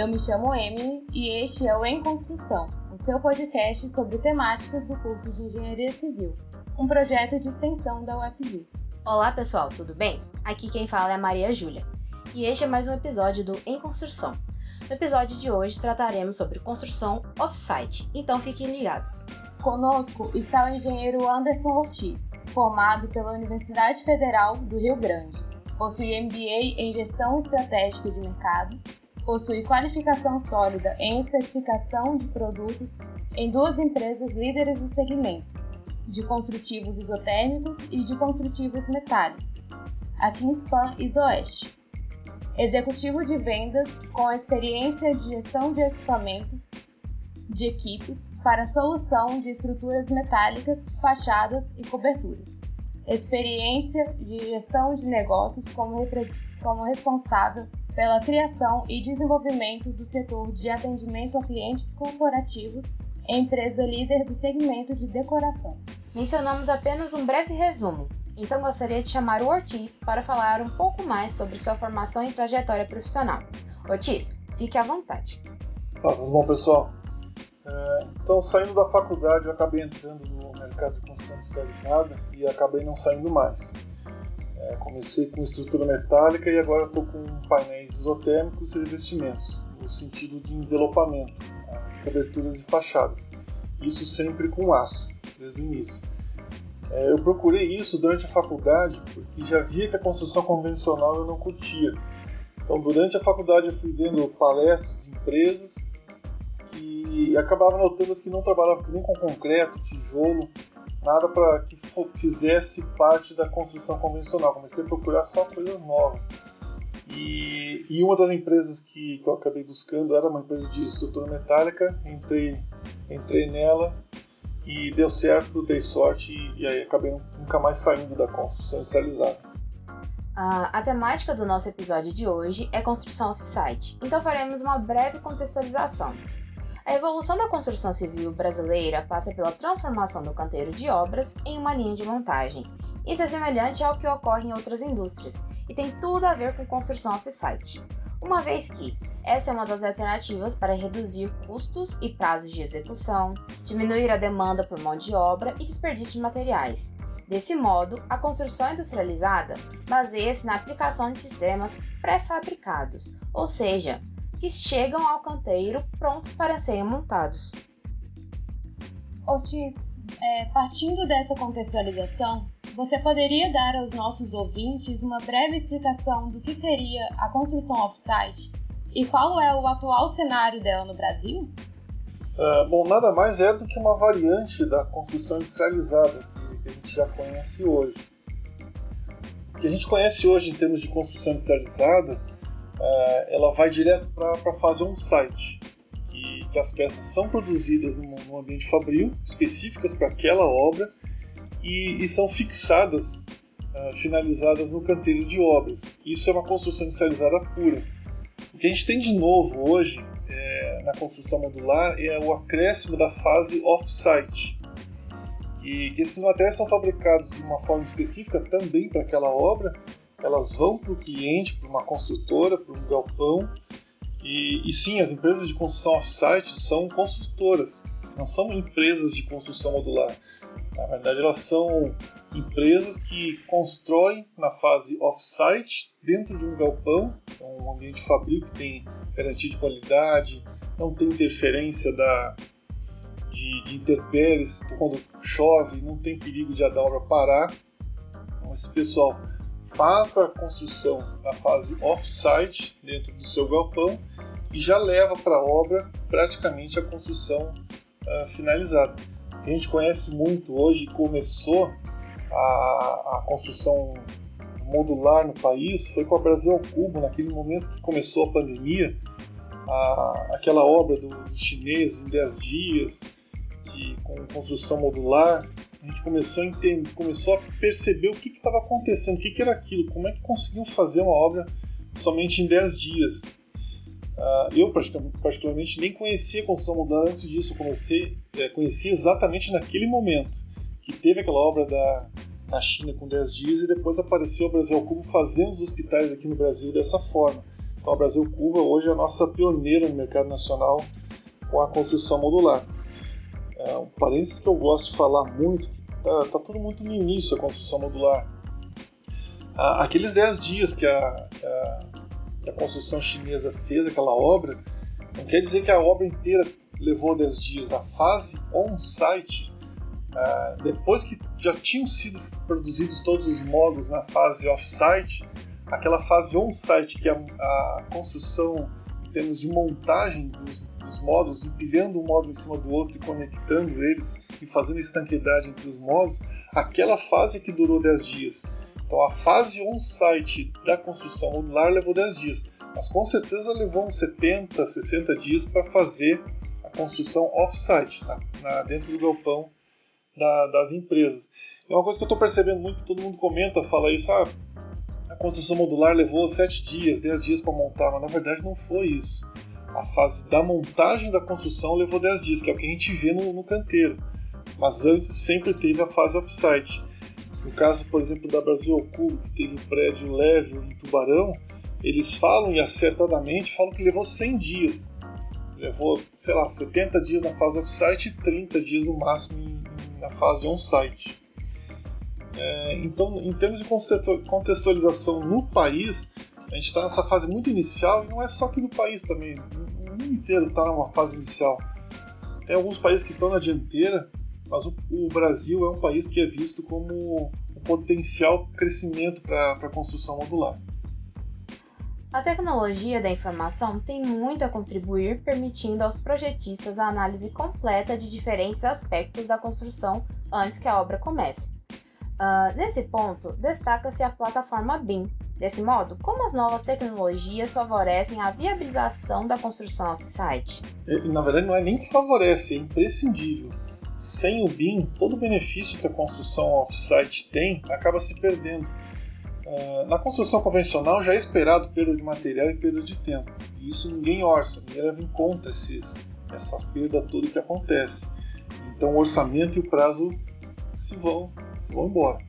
Eu me chamo Emily e este é o Em Construção, o seu podcast sobre temáticas do curso de Engenharia Civil, um projeto de extensão da UFV. Olá pessoal, tudo bem? Aqui quem fala é a Maria Júlia e este é mais um episódio do Em Construção. No episódio de hoje trataremos sobre construção off-site, então fiquem ligados. Conosco está o engenheiro Anderson Ortiz, formado pela Universidade Federal do Rio Grande possui MBA em Gestão Estratégica de Mercados, possui qualificação sólida em especificação de produtos em duas empresas líderes do segmento, de construtivos isotérmicos e de construtivos metálicos, a Kingspan Isoeste. Executivo de vendas com experiência de gestão de equipamentos de equipes para solução de estruturas metálicas, fachadas e coberturas experiência de gestão de negócios como, como responsável pela criação e desenvolvimento do setor de atendimento a clientes corporativos empresa líder do segmento de decoração. Mencionamos apenas um breve resumo, então gostaria de chamar o Ortiz para falar um pouco mais sobre sua formação e trajetória profissional. Ortiz, fique à vontade. Ah, tudo bom, pessoal? É, então, saindo da faculdade, eu acabei entrando no mercado de construção especializada e acabei não saindo mais. É, comecei com estrutura metálica e agora estou com painéis isotérmicos e revestimentos, no sentido de envelopamento, né, coberturas e fachadas. Isso sempre com aço, desde o início. É, eu procurei isso durante a faculdade porque já via que a construção convencional eu não curtia. Então, durante a faculdade, eu fui vendo palestras, empresas e acabava notando que não trabalhava nem com concreto, tijolo, nada para que fizesse parte da construção convencional. Comecei a procurar só coisas novas. E, e uma das empresas que, que, eu acabei buscando era uma empresa de estrutura metálica. Entrei, entrei nela e deu certo, dei sorte e, e aí acabei nunca mais saindo da construção industrializada. a temática do nosso episódio de hoje é construção off-site, então faremos uma breve contextualização. A evolução da construção civil brasileira passa pela transformação do canteiro de obras em uma linha de montagem. Isso é semelhante ao que ocorre em outras indústrias e tem tudo a ver com construção off-site, uma vez que essa é uma das alternativas para reduzir custos e prazos de execução, diminuir a demanda por mão de obra e desperdício de materiais. Desse modo, a construção industrializada baseia-se na aplicação de sistemas pré-fabricados, ou seja, que chegam ao canteiro prontos para serem montados. Ortiz, é, partindo dessa contextualização, você poderia dar aos nossos ouvintes uma breve explicação do que seria a construção off-site e qual é o atual cenário dela no Brasil? Uh, bom, nada mais é do que uma variante da construção industrializada que a gente já conhece hoje. O que a gente conhece hoje em termos de construção industrializada ela vai direto para fazer um site, que, que, as peças são produzidas num, num ambiente fabril, específicas para aquela obra, e, e são fixadas, uh, finalizadas no canteiro de obras. Isso é uma construção inicializada pura. O que a gente tem de novo hoje é, na construção modular é o acréscimo da fase off-site. Que, que esses materiais são fabricados de uma forma específica também para aquela obra, elas vão para o cliente, para uma construtora, para um galpão. E, e, sim, as empresas de construção off-site são construtoras, não são empresas de construção modular. Na verdade, elas são empresas que constroem na fase off-site, dentro de um galpão, é um ambiente fabril que tem garantia de qualidade, não tem interferência da, de, de intempéries, quando chove, não tem perigo de a obra parar. Então, esse pessoal faz a construção na fase off-site dentro do seu galpão e já leva para a obra praticamente a construção uh, finalizada. Que a gente conhece muito hoje começou a, a construção modular no país foi com a Brasil ao Cubo, naquele momento que começou a pandemia, a, aquela obra dos chineses em 10 dias, de, com construção modular, a gente começou a entender, começou a perceber o que estava acontecendo, o que, que, era aquilo, como é que conseguiu fazer uma obra somente em 10 dias. Uh, eu particularmente nem conhecia a construção modular antes disso, eu comecei, é, conheci exatamente naquele momento que teve aquela obra da, na China com 10 dias e depois apareceu o Brasil Cubo fazendo os hospitais aqui no Brasil dessa forma. Então a Brasil Cuba hoje é a nossa pioneira no mercado nacional com a construção modular. É, um parênteses que eu gosto de falar muito, que tá, tá tudo muito no início a construção modular. Aqueles 10 dias que a, a, que a construção chinesa fez aquela obra, não quer dizer que a obra inteira levou 10 dias. A fase on-site, uh, depois que já tinham sido produzidos todos os módulos na fase off-site, aquela fase on-site, que é a, a, construção em termos de montagem dos, dos módulos, empilhando um módulo em cima do outro e conectando eles e fazendo estanqueidade entre os módulos, aquela fase que durou 10 dias. Então a fase on-site da construção modular levou 10 dias, mas com certeza levou uns 70, 60 dias para fazer a construção off-site, dentro do galpão da, das empresas. É uma coisa que eu estou percebendo muito, todo mundo comenta, fala isso, ah, a construção modular levou 7 dias, 10 dias para montar, mas na verdade não foi isso. A fase da montagem da construção levou 10 dias, que é o que a gente vê no, no canteiro. Mas antes sempre teve a fase off-site. No caso, por exemplo, da Brasil Cubo, que teve o prédio leve em Tubarão, eles falam e acertadamente falam que levou 100 dias. Levou, sei lá, 70 dias na fase off-site e 30 dias no máximo na fase on-site. É, então, em termos de contextualização no país, a gente está nessa fase muito inicial e não é só aqui no país também. O mundo inteiro está numa fase inicial. Tem alguns países que estão na dianteira, mas o, o, Brasil é um país que é visto como um potencial crescimento para a construção modular. A tecnologia da informação tem muito a contribuir, permitindo aos projetistas a análise completa de diferentes aspectos da construção antes que a obra comece. Uh, nesse ponto, destaca-se a plataforma BIM. Desse modo, como as novas tecnologias favorecem a viabilização da construção off-site? Na verdade, não é nem que favorece, é imprescindível sem o BIM, todo o benefício que a construção off-site tem acaba se perdendo. Uh, na construção convencional já é esperado perda de material e perda de tempo. E isso ninguém orça, ninguém leva em conta esses, essa perda toda que acontece. Então o orçamento e o prazo se vão, se vão embora.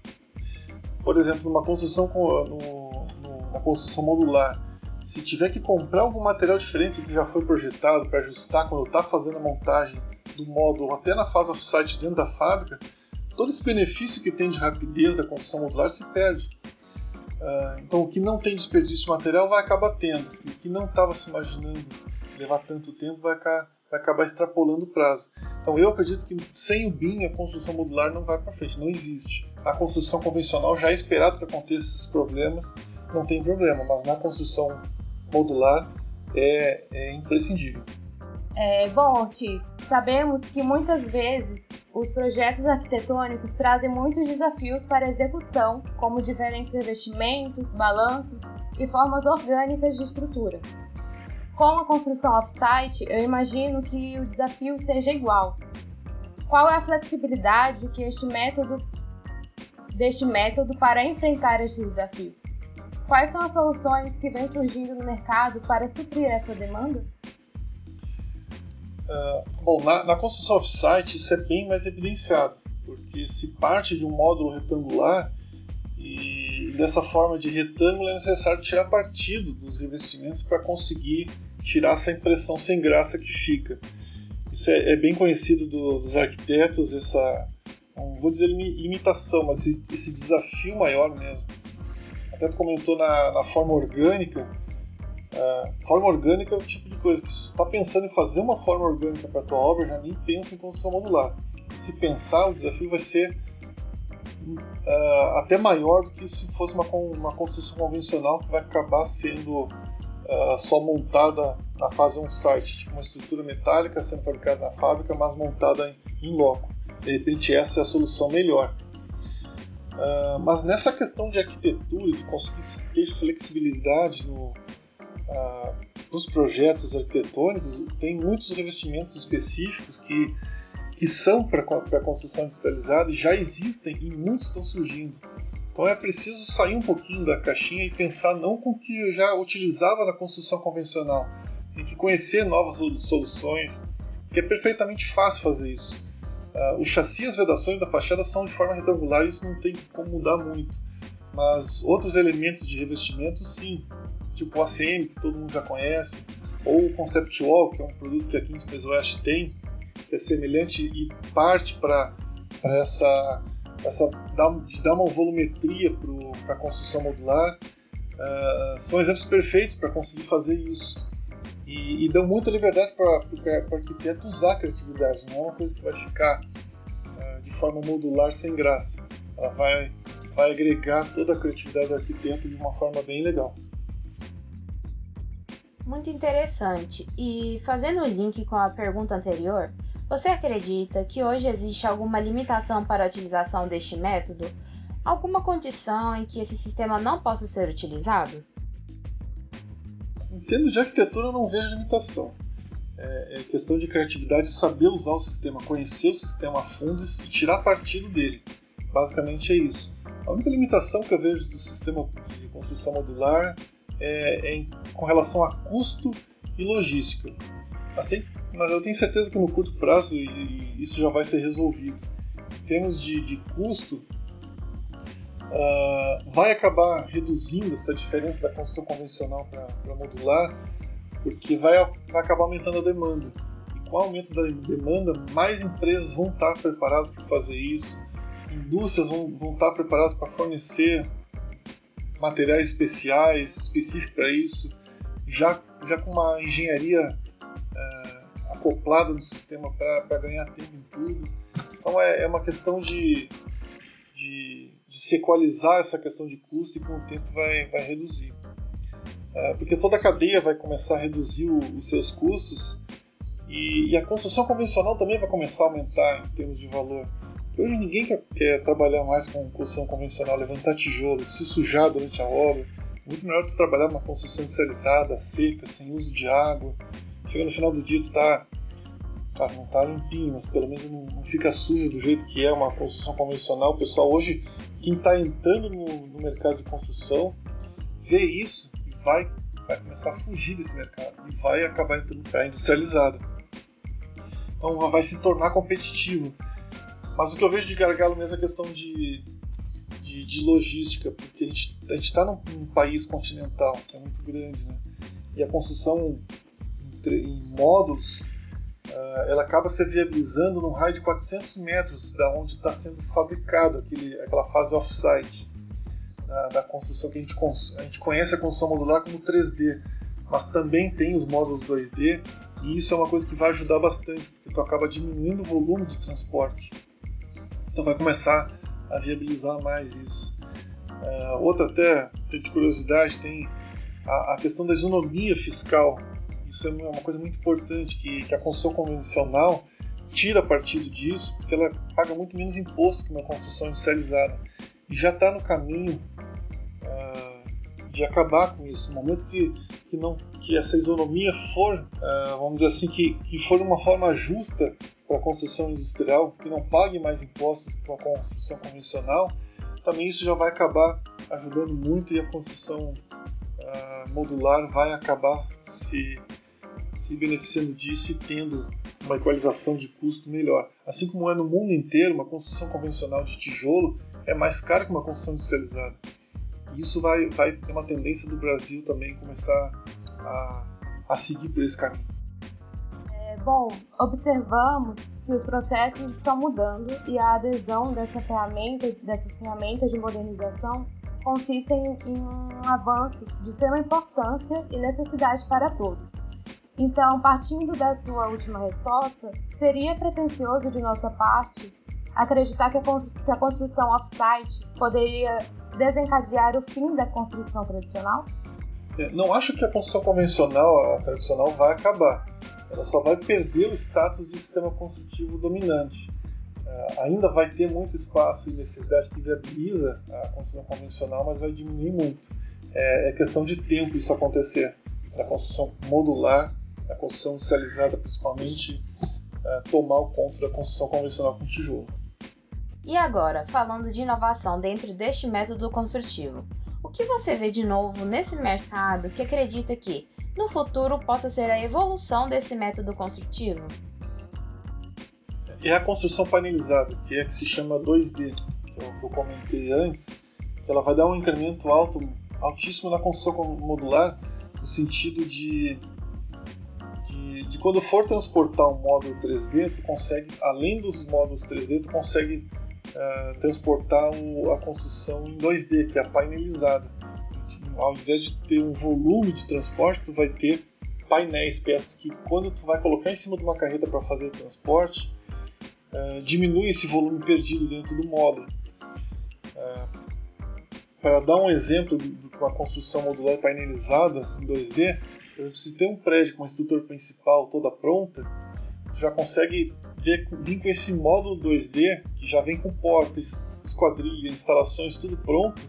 Por exemplo, numa construção no, no, na construção modular, se tiver que comprar algum material diferente do que já foi projetado para ajustar quando está fazendo a montagem do módulo até na fase offsite dentro da fábrica, todo esse benefício que tem de rapidez da construção modular se perde. Uh, então, o que não tem desperdício de material vai acabar tendo, o que não estava se imaginando levar tanto tempo vai, vai, acabar extrapolando o prazo. Então, eu acredito que sem o BIM a construção modular não vai para frente, não existe. A construção convencional já é esperado que aconteça esses problemas, não tem problema, mas na construção modular é, é imprescindível. É, bom, Ortiz, sabemos que muitas vezes os projetos arquitetônicos trazem muitos desafios para a execução, como diferentes revestimentos, balanços e formas orgânicas de estrutura. Com a construção off-site, eu imagino que o desafio seja igual. Qual é a flexibilidade que este método deste método para enfrentar estes desafios? Quais são as soluções que vêm surgindo no mercado para suprir essa demanda? Uh, bom, na, na construção off-site isso é bem mais evidenciado, porque se parte de um módulo retangular e dessa forma de retângulo é necessário tirar partido dos revestimentos para conseguir tirar essa impressão sem graça que fica. Isso é, é bem conhecido do, dos arquitetos, essa, não vou dizer limitação, mas esse, esse desafio maior mesmo. Até tu comentou na, na forma orgânica, Uh, forma orgânica é o tipo de coisa que se está pensando em fazer uma forma orgânica para tua obra, já nem pensa em construção modular. E se pensar, o desafio vai ser uh, até maior do que se fosse uma, uma construção convencional que vai acabar sendo uh, só montada na fase on-site, tipo uma estrutura metálica sendo fabricada na fábrica, mas montada em, em loco. De repente, essa é a solução melhor. Uh, mas nessa questão de arquitetura, de conseguir ter flexibilidade no, ah, os projetos arquitetônicos, tem muitos revestimentos específicos que, que são para a construção industrializada já existem e muitos estão surgindo. Então é preciso sair um pouquinho da caixinha e pensar não com o que eu já utilizava na construção convencional. Tem que conhecer novas soluções, que é perfeitamente fácil fazer isso. Uh, o chassi e as vedações da fachada são de forma retangular, isso não tem como mudar muito. Mas outros elementos de revestimento, sim, tipo o ACM, que todo mundo já conhece, ou o Concept Wall, que é um produto que em Space West tem, é semelhante e parte para essa, essa dar, dar uma volumetria para a construção modular, uh, são exemplos perfeitos para conseguir fazer isso. E, e dão muita liberdade para o arquiteto usar a criatividade, não é uma coisa que vai ficar uh, de forma modular sem graça. Ela vai, vai agregar toda a criatividade do arquiteto de uma forma bem legal. Muito interessante. E fazendo o link com a pergunta anterior, você acredita que hoje existe alguma limitação para a utilização deste método? Alguma condição em que esse sistema não possa ser utilizado? Em termos de arquitetura, eu não vejo limitação. É, é questão de criatividade saber usar o sistema, conhecer o sistema a fundo e tirar partido dele. Basicamente é isso. A única limitação que eu vejo do sistema de construção modular é, é com relação a custo e logística. Mas, tem, mas, eu tenho certeza que no curto prazo isso já vai ser resolvido. Em termos de, de custo, uh, vai acabar reduzindo essa diferença da construção convencional para modular, porque vai, vai acabar aumentando a demanda. E com o aumento da demanda, mais empresas vão estar preparadas para fazer isso, indústrias vão, vão estar preparadas para fornecer materiais especiais, específicos para isso, já, já com uma engenharia acoplada no sistema para ganhar tempo em tudo. Então é, é uma questão de, de, de, se equalizar essa questão de custo e com o tempo vai, vai reduzir. Uh, porque toda a cadeia vai começar a reduzir o, os seus custos e, e, a construção convencional também vai começar a aumentar em termos de valor. Hoje ninguém quer, quer, trabalhar mais com construção convencional, levantar tijolo, se sujar durante a obra. Muito melhor tu trabalhar uma construção industrializada, seca, sem uso de água. Chega no final do dia tu tá, tá não tá limpinho, mas pelo menos não, não, fica sujo do jeito que é uma construção convencional. O pessoal hoje, quem está entrando no, no, mercado de construção, vê isso e vai, vai começar a fugir desse mercado e vai acabar entrando para a industrializada. Então vai se tornar competitivo. Mas o que eu vejo de gargalo mesmo é a questão de, de, de logística, porque a gente a está num, num, país continental, que é muito grande, né? E a construção em, módulos, ela acaba se viabilizando num raio de 400 metros da onde está sendo fabricado aquele, aquela fase off-site da, da, construção que a gente, a gente conhece a construção modular como 3D, mas também tem os módulos 2D e isso é uma coisa que vai ajudar bastante, porque tu acaba diminuindo o volume de transporte. Então vai começar a viabilizar mais isso. Uh, outra até de curiosidade tem a, a, questão da isonomia fiscal. Isso é uma coisa muito importante que, que a construção convencional tira partido disso, porque ela paga muito menos imposto que uma construção industrializada e já está no caminho uh, de acabar com isso. No momento que, que, não, que essa isonomia for, uh, vamos dizer assim, que, que for uma forma justa para a construção industrial, que não pague mais impostos que uma construção convencional, também isso já vai acabar ajudando muito e a construção uh, modular vai acabar se, se beneficiando disso e tendo uma equalização de custo melhor. Assim como é no mundo inteiro, uma construção convencional de tijolo é mais cara que uma construção industrializada. Isso vai, vai ter uma tendência do Brasil também começar a, a seguir por esse caminho. Bom, observamos que os processos estão mudando e a adesão dessa ferramenta, dessas ferramentas de modernização consistem em um avanço de extrema importância e necessidade para todos. Então, partindo da sua última resposta, seria pretensioso de nossa parte acreditar que a construção off-site poderia desencadear o fim da construção tradicional? É, não acho que a construção convencional, a tradicional, vai acabar ela só vai perder o status de sistema construtivo dominante. Uh, ainda vai ter muito espaço e necessidade que viabiliza a construção convencional, mas vai diminuir muito. É, é questão de tempo isso acontecer. A construção modular, a construção industrializada principalmente, uh, tomar o conta da construção convencional com tijolo. E agora, falando de inovação dentro deste método construtivo, o que você vê de novo nesse mercado que acredita que, no futuro possa ser a evolução desse método construtivo? É a construção painelizada, que é que se chama 2D, que eu, que eu comentei antes, que ela vai dar um incremento alto altíssimo na construção modular, no sentido de, de, de, quando for transportar um módulo 3D, tu consegue, além dos módulos 3D, tu consegue uh, transportar o, a construção em 2D, que é a painelizada. Ao invés de ter um volume de transporte, tu vai ter painéis, peças que quando tu vai colocar em cima de uma carreta para fazer o transporte, uh, diminui esse volume perdido dentro do módulo. Uh, para dar um exemplo de uma construção modular painelizada em 2D, se tem um prédio com uma estrutura principal toda pronta, já consegue vir com esse módulo 2D que já vem com portas, esquadrilha, instalações, tudo pronto,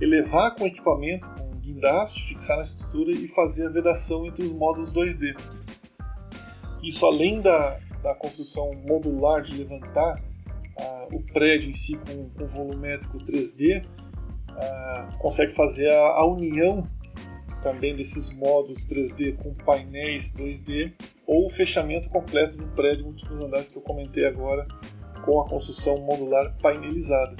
elevar com equipamento, com guindaste, fixar na estrutura e fazer a vedação entre os módulos 2D. Isso além da, da construção modular de levantar ah, o prédio em si com, com volumétrico 3D, ah, consegue fazer a, a, união também desses modos 3D com painéis 2D ou o fechamento completo um prédio múltiplos andares que eu comentei agora com a construção modular painelizada.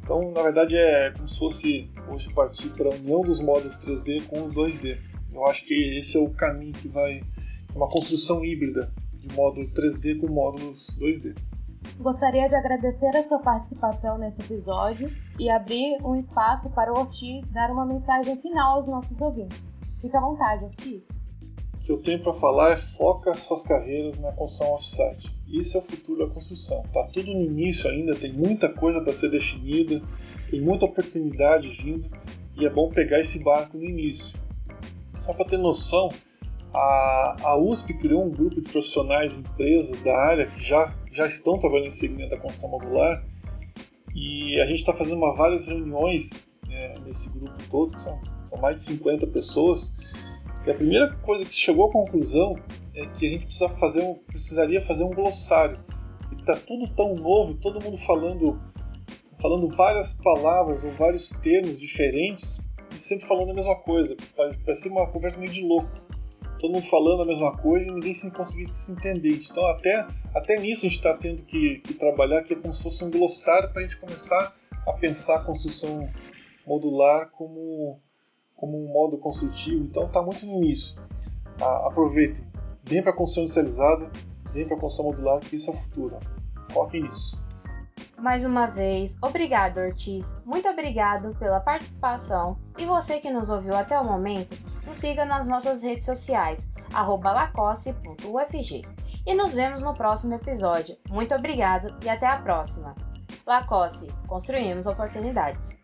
Então, na verdade, é como se fosse hoje partir para a união dos modos 3D com os 2D. Eu acho que esse é o caminho que vai uma construção híbrida de módulo 3D com módulos 2D. Gostaria de agradecer a sua participação nesse episódio e abrir um espaço para o Ortiz dar uma mensagem final aos nossos ouvintes. Fique à vontade, Ortiz. O que eu tenho para falar é foca suas carreiras na construção offsite. Isso é o futuro da construção. Tá tudo no início ainda, tem muita coisa para ser definida, tem muita oportunidade vindo e é bom pegar esse barco no início. Só para ter noção, a, a USP criou um grupo de profissionais, empresas da área que já, já estão trabalhando nesse segmento da construção modular e a gente está fazendo uma, várias reuniões né, nesse grupo todo, que são, são mais de 50 pessoas. E a primeira coisa que se chegou à conclusão é que a gente precisa fazer um, precisaria fazer um glossário. Está tudo tão novo, todo mundo falando, falando várias palavras ou vários termos diferentes e sempre falando a mesma coisa. Parece uma conversa meio de louco todo mundo falando a mesma coisa e ninguém se conseguir se entender. Então, até, até nisso a gente está tendo que, que, trabalhar, que é como se fosse um glossário para a gente começar a pensar a construção modular como, como um modo construtivo. Então, está muito no início. Ah, aproveitem, vem para a construção inicializada, vem para a construção modular, que isso é o futuro. Foquem nisso. Mais uma vez, obrigado Ortiz, muito obrigado pela participação e você que nos ouviu até o momento, nos siga nas nossas redes sociais, lacoste.ufg. E nos vemos no próximo episódio. Muito obrigado e até a próxima. Lacoste, construímos oportunidades.